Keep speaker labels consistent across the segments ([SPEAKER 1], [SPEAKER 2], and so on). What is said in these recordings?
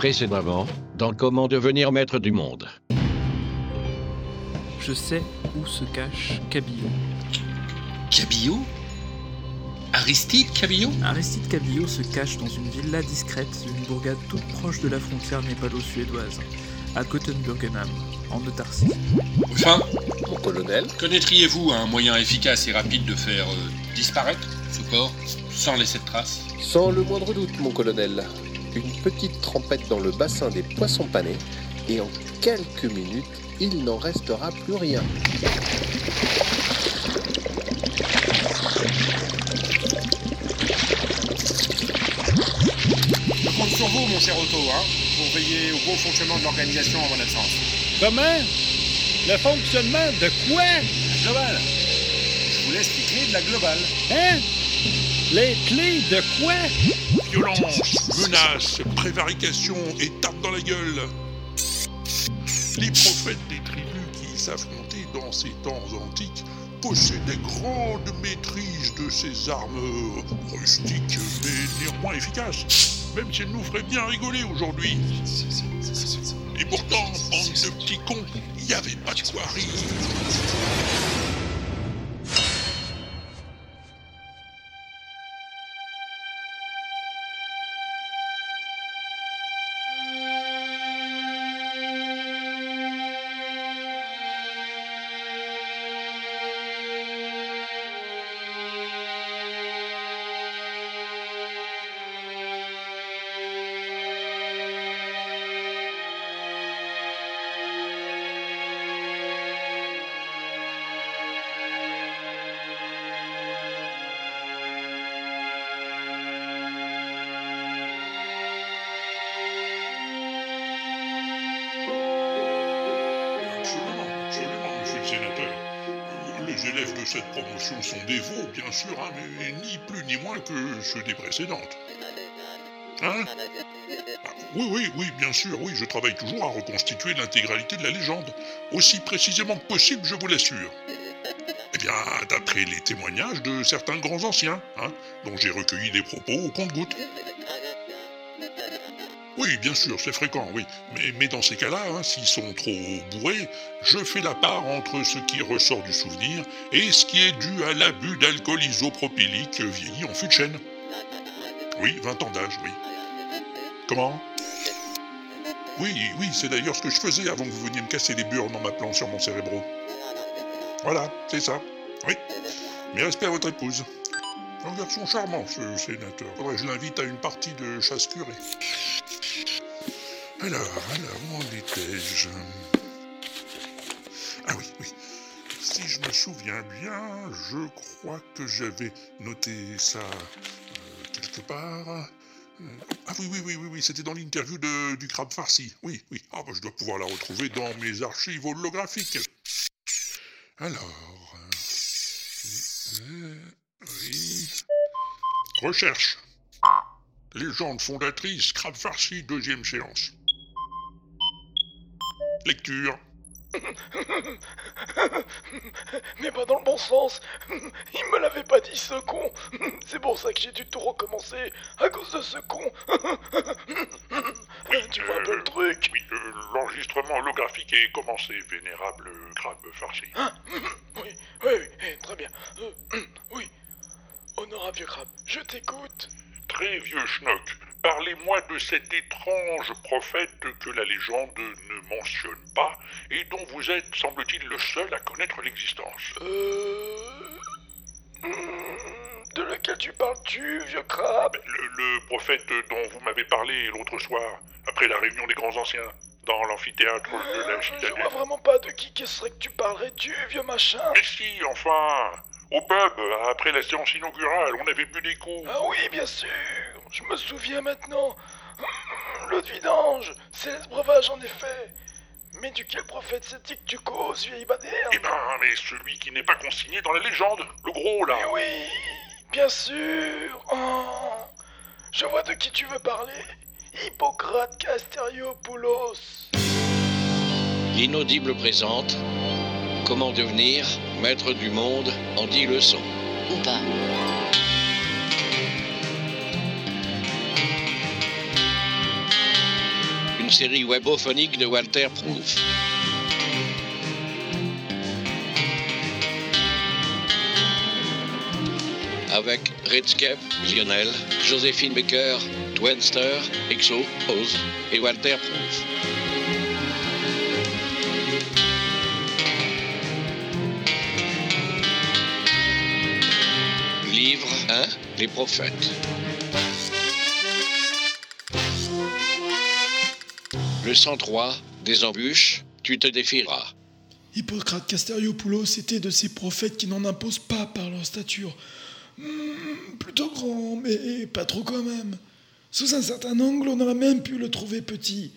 [SPEAKER 1] Précédemment, dans Comment devenir maître du monde.
[SPEAKER 2] Je sais où se cache Cabillaud.
[SPEAKER 3] Cabillaud Aristide Cabillaud
[SPEAKER 2] Aristide Cabillaud se cache dans une villa discrète d'une bourgade toute proche de la frontière népalo-suédoise, à Kottenburgenham, en autarcie.
[SPEAKER 3] Enfin,
[SPEAKER 4] Mon colonel,
[SPEAKER 3] connaîtriez-vous un moyen efficace et rapide de faire euh, disparaître ce corps sans laisser de traces?
[SPEAKER 4] Sans le moindre doute, mon colonel, une petite trempette dans le bassin des poissons panés, et en quelques minutes, il n'en restera plus rien.
[SPEAKER 5] Je compte sur vous, mon cher Otto, hein, pour veiller au bon fonctionnement de l'organisation en mon absence.
[SPEAKER 6] Comment Le fonctionnement de quoi?
[SPEAKER 5] Global Je vous laisse les clés de la globale.
[SPEAKER 6] Hein? Les clés de quoi?
[SPEAKER 7] Violence, menaces, prévarication et tape dans la gueule. Les prophètes des tribus qui s'affrontaient dans ces temps antiques possédaient grande maîtrise de ces armes rustiques mais néanmoins efficaces, même si elles nous feraient bien rigoler aujourd'hui. Et pourtant, bande de petits cons, il n'y avait pas de quoi rire. Cette promotion sont des bien sûr, hein, mais ni plus ni moins que ceux des précédentes. Hein? Ah, Oui, oui, oui, bien sûr, oui, je travaille toujours à reconstituer l'intégralité de la légende, aussi précisément que possible, je vous l'assure. Eh bien, d'après les témoignages de certains grands anciens, hein, dont j'ai recueilli des propos au compte-gouttes. Oui, bien sûr, c'est fréquent, oui. Mais, mais dans ces cas-là, hein, s'ils sont trop bourrés, je fais la part entre ce qui ressort du souvenir et ce qui est dû à l'abus d'alcool isopropylique vieilli en fût de. Oui, 20 ans d'âge, oui. Comment? Oui, oui, c'est d'ailleurs ce que je faisais avant que vous veniez me casser les burnes en m'appelant sur mon cérébro. Voilà, c'est ça. Oui. Mes respects à votre épouse. Un garçon charmant, ce sénateur. Faudrait que je l'invite à une partie de chasse curée. Alors, alors, où en étais-je? Ah oui, oui. Si je me souviens bien, je crois que j'avais noté ça euh, quelque part. Euh, Ah oui, oui, oui, oui, oui, c'était dans l'interview du crabe farci. Oui, oui. Ah, bah, je dois pouvoir la retrouver dans mes archives holographiques. Alors. euh, oui. Recherche. Légende fondatrice, crabe farci, deuxième séance. Lecture.
[SPEAKER 8] Mais pas dans le bon sens. Il me l'avait pas dit ce con. C'est pour ça que j'ai dû tout recommencer à cause de ce con. Tu vois un peu le truc?
[SPEAKER 7] Oui, euh, l'enregistrement holographique est commencé, vénérable crabe farci.
[SPEAKER 8] Oui, oui, oui, eh, très bien. Euh, Oui. Honorable vieux crabe, je t'écoute.
[SPEAKER 7] Très vieux schnock, parlez-moi de cet étrange prophète que la légende ne mentionne pas et dont vous êtes, semble-t-il, le seul à connaître l'existence.
[SPEAKER 8] Euh... hmm, De lequel tu parles-tu, vieux crabe?
[SPEAKER 7] Le, le prophète dont vous m'avez parlé l'autre soir, après la réunion des grands anciens, dans l'amphithéâtre de la
[SPEAKER 8] Euh, Je
[SPEAKER 7] citadelle.
[SPEAKER 8] vois vraiment pas de qui que serait que tu parlerais-tu, vieux machin.
[SPEAKER 7] Mais si, enfin Au pub, après la séance inaugurale, on avait bu des coups.
[SPEAKER 8] Ah oui, bien sûr, je me souviens maintenant. L'eau de vidange, c'est le breuvage en effet. Mais duquel prophète c'est-il que tu causes, vieille badère?
[SPEAKER 7] Eh ben, mais celui qui n'est pas consigné dans la légende, le gros là.
[SPEAKER 8] Mais oui, bien sûr. Oh, je vois de qui tu veux parler. Hippocrate Casteriopoulos.
[SPEAKER 1] L'inaudible présente Comment devenir maître du monde en 10 leçons.
[SPEAKER 9] Ou pas.
[SPEAKER 1] Série webophonique de Walter Proof. Avec Redscape, Lionel, Joséphine Baker, Twenster, Exo, Oz et Walter Proof. Livre 1 Les prophètes. Le 103 Des embûches, tu te défieras.
[SPEAKER 10] Hippocrate Casteriopoulos était de ces prophètes qui n'en imposent pas par leur stature. Hmm, plutôt grand, mais pas trop quand même. Sous un certain angle, on aurait même pu le trouver petit.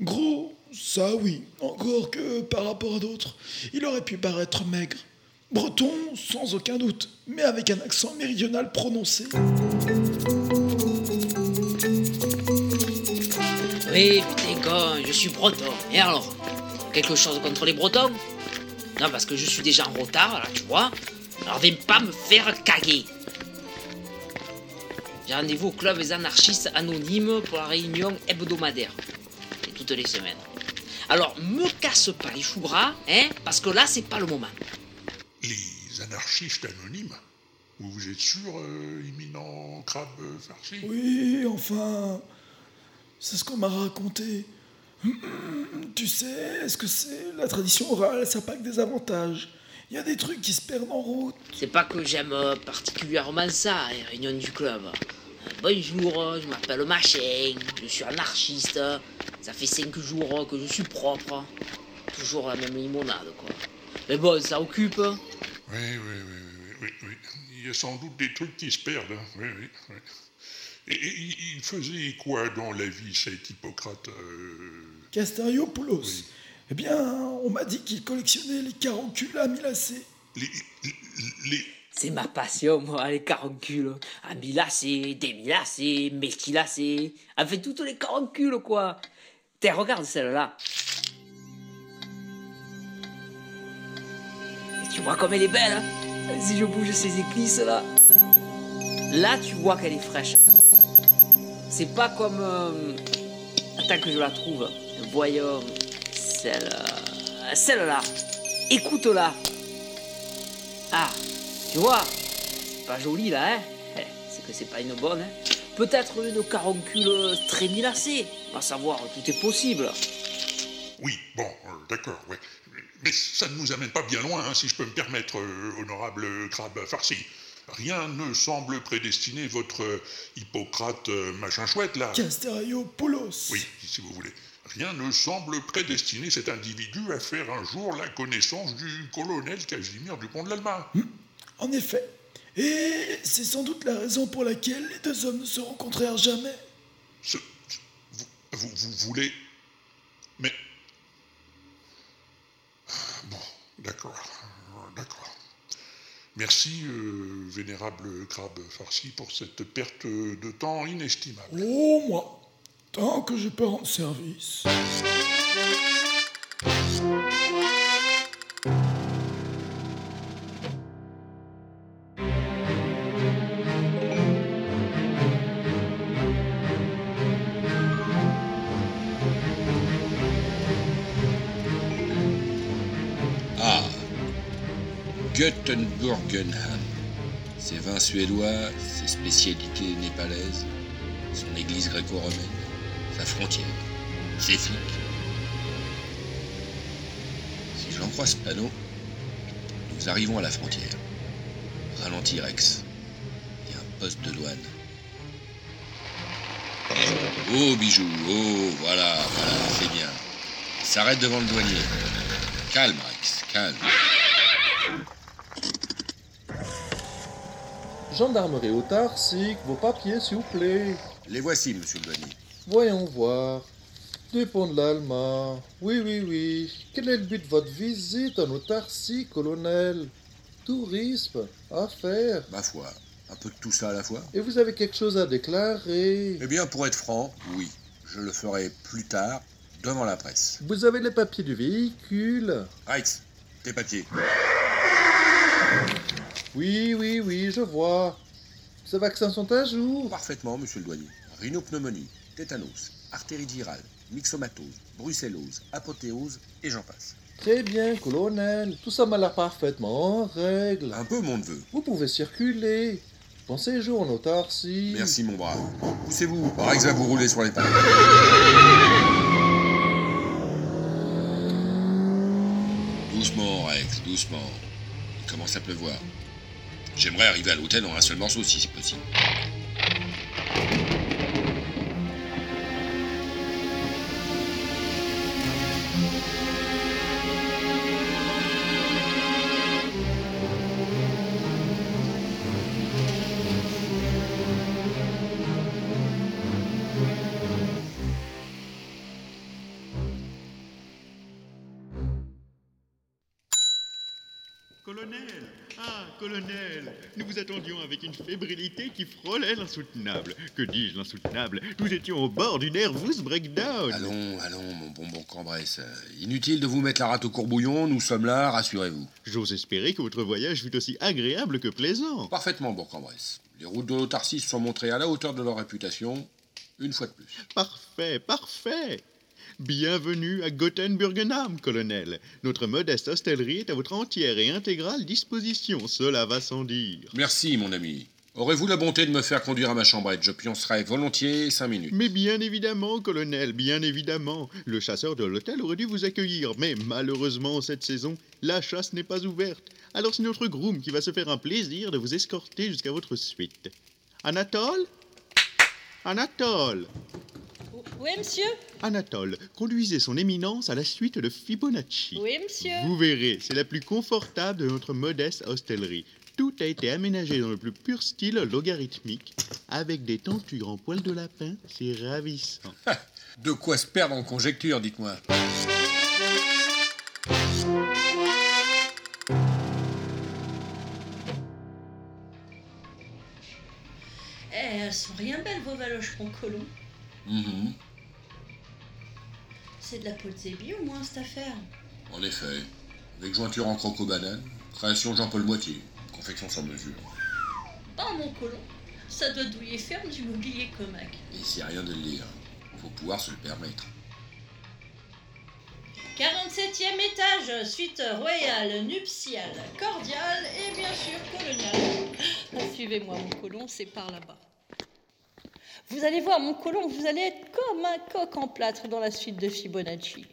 [SPEAKER 10] Gros, ça oui, encore que par rapport à d'autres, il aurait pu paraître maigre. Breton, sans aucun doute, mais avec un accent méridional prononcé.
[SPEAKER 11] Oui, putain, con, je suis breton. Et alors Quelque chose contre les bretons? Non, parce que je suis déjà en retard, là, tu vois. Alors viens pas me faire caguer. J'ai rendez-vous au club des anarchistes anonymes pour la réunion hebdomadaire. Et toutes les semaines. Alors, me casse pas les choux gras, hein, parce que là, c'est pas le moment.
[SPEAKER 7] Les anarchistes anonymes? Vous vous êtes sûr, euh, imminent crabe farci?
[SPEAKER 10] Oui, enfin, c'est ce qu'on m'a raconté. Tu sais, est-ce que c'est la tradition orale? Ça n'a pas que des avantages. Il y a des trucs qui se perdent en route.
[SPEAKER 11] C'est pas que j'aime euh, particulièrement ça, les réunions du club. Bonjour, je m'appelle Machin, je suis anarchiste. Ça fait cinq jours que je suis propre. Toujours la même limonade, quoi. Mais bon, ça occupe.
[SPEAKER 7] Oui, oui, oui, oui, oui, oui. Il y a sans doute des trucs qui se perdent. hein. Oui, oui, oui. Et, et il faisait quoi dans la vie, cet Hippocrate euh,
[SPEAKER 10] Casteriopoulos.
[SPEAKER 7] Oui.
[SPEAKER 10] Eh bien, on m'a dit qu'il collectionnait les caroncules amylacées.
[SPEAKER 7] les, les, les-
[SPEAKER 11] C'est ma passion, moi, les caroncules. Amylacées, démylacées, méthylacées. Enfin, toutes les caroncules, quoi. Tiens, regarde celle-là. Et tu vois comme elle est belle, hein Si je bouge ces éclisses, là. Là, tu vois qu'elle est fraîche. C'est pas comme... euh, Attends que je la trouve. Voyons. Celle... euh, Celle-là. Écoute-la. Ah, tu vois, c'est pas joli là, hein Eh, C'est que c'est pas une bonne, hein Peut-être une caroncule très milacée. À savoir, tout est possible.
[SPEAKER 7] Oui, bon, euh, d'accord, ouais. Mais ça ne nous amène pas bien loin, hein, si je peux me permettre, honorable crabe farci. Rien ne semble prédestiner votre Hippocrate euh, machin chouette, là.
[SPEAKER 10] Casteriopoulos.
[SPEAKER 7] Oui, si vous voulez. Rien ne semble prédestiner cet individu à faire un jour la connaissance du colonel Casimir Dupont de l'Alma.
[SPEAKER 10] En effet. Et c'est sans doute la raison pour laquelle les deux hommes ne se rencontrèrent jamais.
[SPEAKER 7] Ce- ce- vous, vous, vous voulez. Mais. Bon, d'accord, d'accord. Merci, euh, vénérable crabe farci, pour cette perte de temps inestimable.
[SPEAKER 10] Oh, moi. Tant que je peux rendre service.
[SPEAKER 3] Göttenburgenham. Ses vins suédois, ses spécialités népalaises, son église gréco-romaine, sa frontière, ses flics. Si j'en crois ce panneau, nous arrivons à la frontière. Ralentir Rex. Il y a un poste de douane. Oh bijou, oh voilà, voilà, c'est bien. S'arrête devant le douanier. Calme Rex, calme.
[SPEAKER 12] Gendarmerie autarcique, vos papiers s'il vous plaît.
[SPEAKER 3] Les voici, monsieur le douanier.
[SPEAKER 12] Voyons voir. Dépôt de l'Alma. Oui, oui, oui. Quel est le but de votre visite en autarcie, colonel? Tourisme Affaires?
[SPEAKER 3] Ma foi, un peu de tout ça à la fois.
[SPEAKER 12] Et vous avez quelque chose à déclarer?
[SPEAKER 3] Eh bien, pour être franc, oui. Je le ferai plus tard, devant la presse.
[SPEAKER 12] Vous avez les papiers du véhicule?
[SPEAKER 3] Rex, tes papiers.
[SPEAKER 12] Oui, oui, oui, je vois. Ces vaccins sont à jour.
[SPEAKER 3] Parfaitement, monsieur le douanier. Rhinopneumonie, tétanos, artérie girale, myxomatose, brucellose, apothéose et j'en passe.
[SPEAKER 12] Très bien, colonel. Tout ça m'a l'air parfaitement en règle.
[SPEAKER 3] Un peu, mon neveu.
[SPEAKER 12] Vous pouvez circuler. Pensez jour en autarcie.
[SPEAKER 3] Merci, mon brave. Poussez-vous. Rex va vous rouler sur les pattes. Doucement, Rex, doucement. Il commence à pleuvoir. J'aimerais arriver à l'hôtel en un seul morceau si c'est possible.
[SPEAKER 13] Qui frôlait l'insoutenable. Que dis-je, l'insoutenable? Nous étions au bord du nervous breakdown
[SPEAKER 3] Allons, allons, mon bonbon Cambresse. Inutile de vous mettre la rate au courbouillon, nous sommes là, rassurez-vous.
[SPEAKER 13] J'ose espérer que votre voyage fut aussi agréable que plaisant.
[SPEAKER 3] Parfaitement, Bourg-en-Bresse. Les routes de l'autarcie se sont montrées à la hauteur de leur réputation, une fois de plus.
[SPEAKER 13] Parfait, parfait Bienvenue à Gothenburgenham, colonel. Notre modeste hostellerie est à votre entière et intégrale disposition, cela va sans dire.
[SPEAKER 3] Merci, mon ami. Aurez-vous la bonté de me faire conduire à ma chambrette Je pioncerai volontiers cinq minutes.
[SPEAKER 13] Mais bien évidemment, colonel, bien évidemment. Le chasseur de l'hôtel aurait dû vous accueillir, mais malheureusement, cette saison, la chasse n'est pas ouverte. Alors c'est notre groom qui va se faire un plaisir de vous escorter jusqu'à votre suite. Anatole? Anatole?
[SPEAKER 14] Oui, monsieur?
[SPEAKER 13] Anatole, conduisez son éminence à la suite de Fibonacci.
[SPEAKER 14] Oui, monsieur
[SPEAKER 13] Vous verrez, c'est la plus confortable de notre modeste hostellerie. Tout a été aménagé dans le plus pur style logarithmique, avec des tentures en poil de lapin, c'est ravissant.
[SPEAKER 3] De quoi se perdre en conjecture, dites-moi.
[SPEAKER 14] Eh, elles sont rien belles, vos valoches, mon colon.
[SPEAKER 3] Mhm.
[SPEAKER 14] C'est de la peau de zébi, au moins, cette affaire.
[SPEAKER 3] En effet. Avec jointure en croco-banane, création Jean-Paul Moitié, confection sur mesure.
[SPEAKER 14] Oh, mon colon, ça doit douiller ferme du mobilier comac.
[SPEAKER 3] Et c'est rien de le dire. Faut pouvoir se le permettre.
[SPEAKER 14] 47e étage, suite royale, nuptiale, cordiale et bien sûr coloniale. Ah, Suivez-moi, mon colon, c'est par là-bas. Vous allez voir, mon colon, vous allez être comme un coq en plâtre dans la suite de Fibonacci.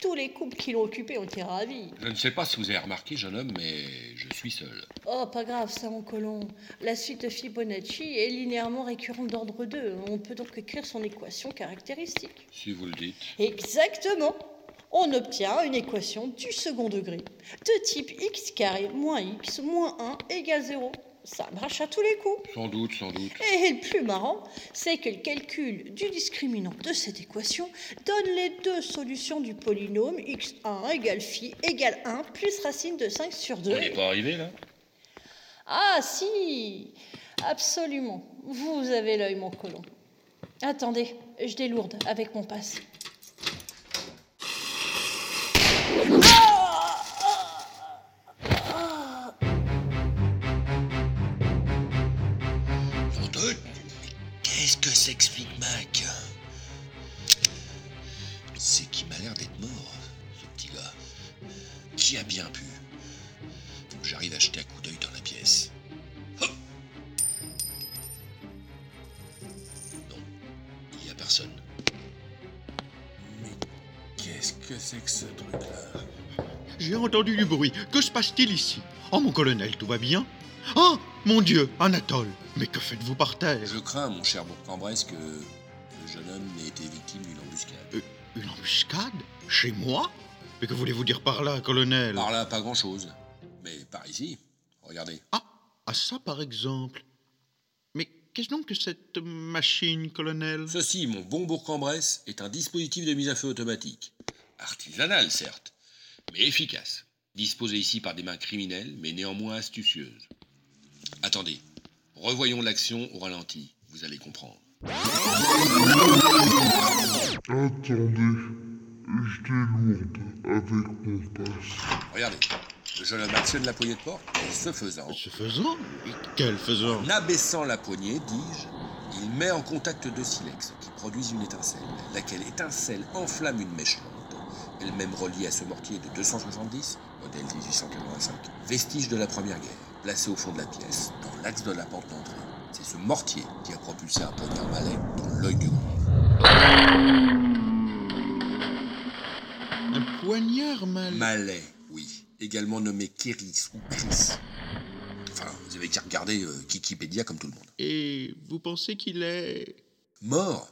[SPEAKER 14] Tous les couples qui l'ont occupé ont été ravis.
[SPEAKER 3] Je ne sais pas si vous avez remarqué, jeune homme, mais je suis seul.
[SPEAKER 14] Oh, pas grave, ça, mon colon. La suite de Fibonacci est linéairement récurrente d'ordre 2. On peut donc écrire son équation caractéristique.
[SPEAKER 3] Si vous le dites.
[SPEAKER 14] Exactement. On obtient une équation du second degré de type x carré moins x moins 1 égale 0. Ça marche à tous les coups.
[SPEAKER 3] Sans doute, sans doute.
[SPEAKER 14] Et le plus marrant, c'est que le calcul du discriminant de cette équation donne les deux solutions du polynôme x1 égale phi égale 1 plus racine de 5 sur 2.
[SPEAKER 3] On n'est pas arrivé là
[SPEAKER 14] Ah si, absolument. Vous avez l'œil, mon colon. Attendez, je délourde avec mon passe.
[SPEAKER 3] C'est qu'il m'a l'air d'être mort, ce petit gars. Qui a bien pu J'arrive à jeter un coup d'œil dans la pièce. Hop non, il n'y a personne. Mais qu'est-ce que c'est que ce truc-là?
[SPEAKER 13] J'ai entendu du bruit. Que se passe-t-il ici? Oh, mon colonel, tout va bien? Oh, mon Dieu, Anatole Mais que faites-vous par terre?
[SPEAKER 3] Je crains, mon cher Bourg-en-Bresse, que le jeune homme n'ait été victime d'une embuscade.
[SPEAKER 13] Euh, Une embuscade Chez moi Mais que voulez-vous dire par là, colonel?
[SPEAKER 3] Par là, pas grand-chose. Mais par ici, regardez.
[SPEAKER 13] Ah, à ça par exemple. Mais qu'est-ce donc que cette machine, colonel?
[SPEAKER 3] Ceci, mon bon Bourg-en-Bresse, est un dispositif de mise à feu automatique. Artisanal, certes, mais efficace. Disposé ici par des mains criminelles, mais néanmoins astucieuses. Attendez, revoyons l'action au ralenti, vous allez comprendre.
[SPEAKER 15] Attendez, je délourde avec mon passe.
[SPEAKER 3] Regardez, le jeune homme actionne la poignée de porte, et ce faisant,
[SPEAKER 13] Ce faisant Et quel faisant
[SPEAKER 3] en abaissant la poignée, dis-je, Il met en contact deux silex qui produisent une étincelle. Laquelle étincelle enflamme une mèche lente, elle-même reliée à ce mortier de 270, modèle 1885, vestige de la Première Guerre, placé au fond de la pièce, dans l'axe de la porte d'entrée. C'est ce mortier qui a propulsé un poignard malais dans l'œil du groupe.
[SPEAKER 13] Un poignard mal.
[SPEAKER 3] Malais, oui. Également nommé Kéris ou Chris. Enfin, vous avez qu'à regarder euh, Wikipédia comme tout le monde.
[SPEAKER 13] Et vous pensez qu'il est.
[SPEAKER 3] Mort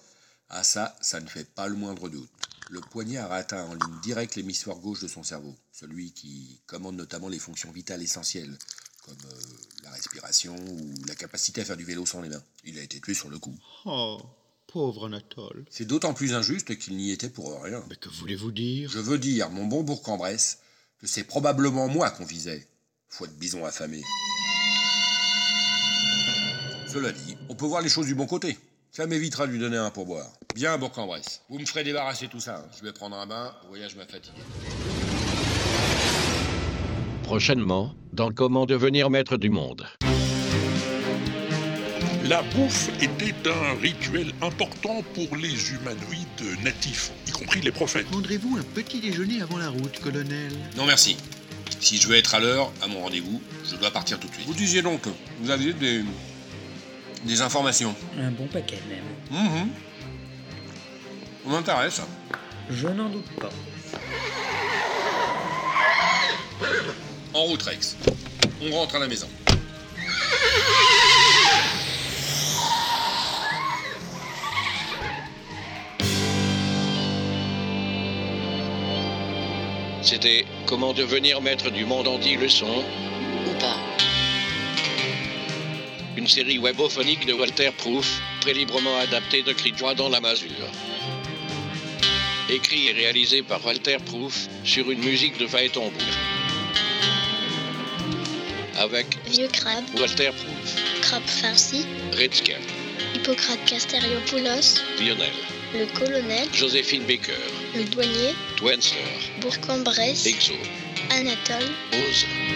[SPEAKER 3] Ah ça, ça ne fait pas le moindre doute. Le poignard a atteint en ligne directe l'hémisphère gauche de son cerveau, celui qui commande notamment les fonctions vitales essentielles, comme euh, la respiration ou la capacité à faire du vélo sans les mains. Il a été tué sur le coup.
[SPEAKER 13] Oh, pauvre Anatole.
[SPEAKER 3] C'est d'autant plus injuste qu'il n'y était pour rien.
[SPEAKER 13] Mais que voulez-vous dire?
[SPEAKER 3] Je veux dire, mon bon Bourg-en-Bresse, que c'est probablement moi qu'on visait. Foi de bison affamé. Cela dit, on peut voir les choses du bon côté. Ça m'évitera de lui donner un pourboire. Bien, Bourg-en-Bresse. Vous me ferez débarrasser tout ça. hein. Je vais prendre un bain, le voyage m'a fatigué.
[SPEAKER 1] Prochainement, dans Comment devenir maître du monde.
[SPEAKER 7] La bouffe était un rituel important pour les humanoïdes natifs, y compris les prophètes.
[SPEAKER 13] Prendrez-vous un petit déjeuner avant la route, colonel?
[SPEAKER 3] Non, merci. Si je veux être à l'heure, à mon rendez-vous, je dois partir tout de suite. Vous disiez donc, vous aviez des. des informations.
[SPEAKER 16] Un bon paquet même.
[SPEAKER 3] Mhm. On m'intéresse.
[SPEAKER 16] Je n'en doute pas.
[SPEAKER 3] En route, Rex. On rentre à la maison.
[SPEAKER 1] C'était Comment devenir maître du monde en 10 leçons
[SPEAKER 17] Ou pas.
[SPEAKER 1] Une série webophonique de Walter Proof, très librement adaptée de Cri de joie dans la masure. Écrit et réalisé par Walter Proof sur une musique de Phaéton Avec
[SPEAKER 17] Vieux crabe,
[SPEAKER 1] Walter Proof,
[SPEAKER 17] crabe farci,
[SPEAKER 1] Red Scare,
[SPEAKER 17] Hippocrate Casteriopoulos,
[SPEAKER 1] Lionel,
[SPEAKER 17] le colonel,
[SPEAKER 1] Joséphine Baker,
[SPEAKER 17] le douanier,
[SPEAKER 1] Twenster,
[SPEAKER 17] Bourg-en-Bresse,
[SPEAKER 1] Exo,
[SPEAKER 17] Anatole,
[SPEAKER 1] Ose.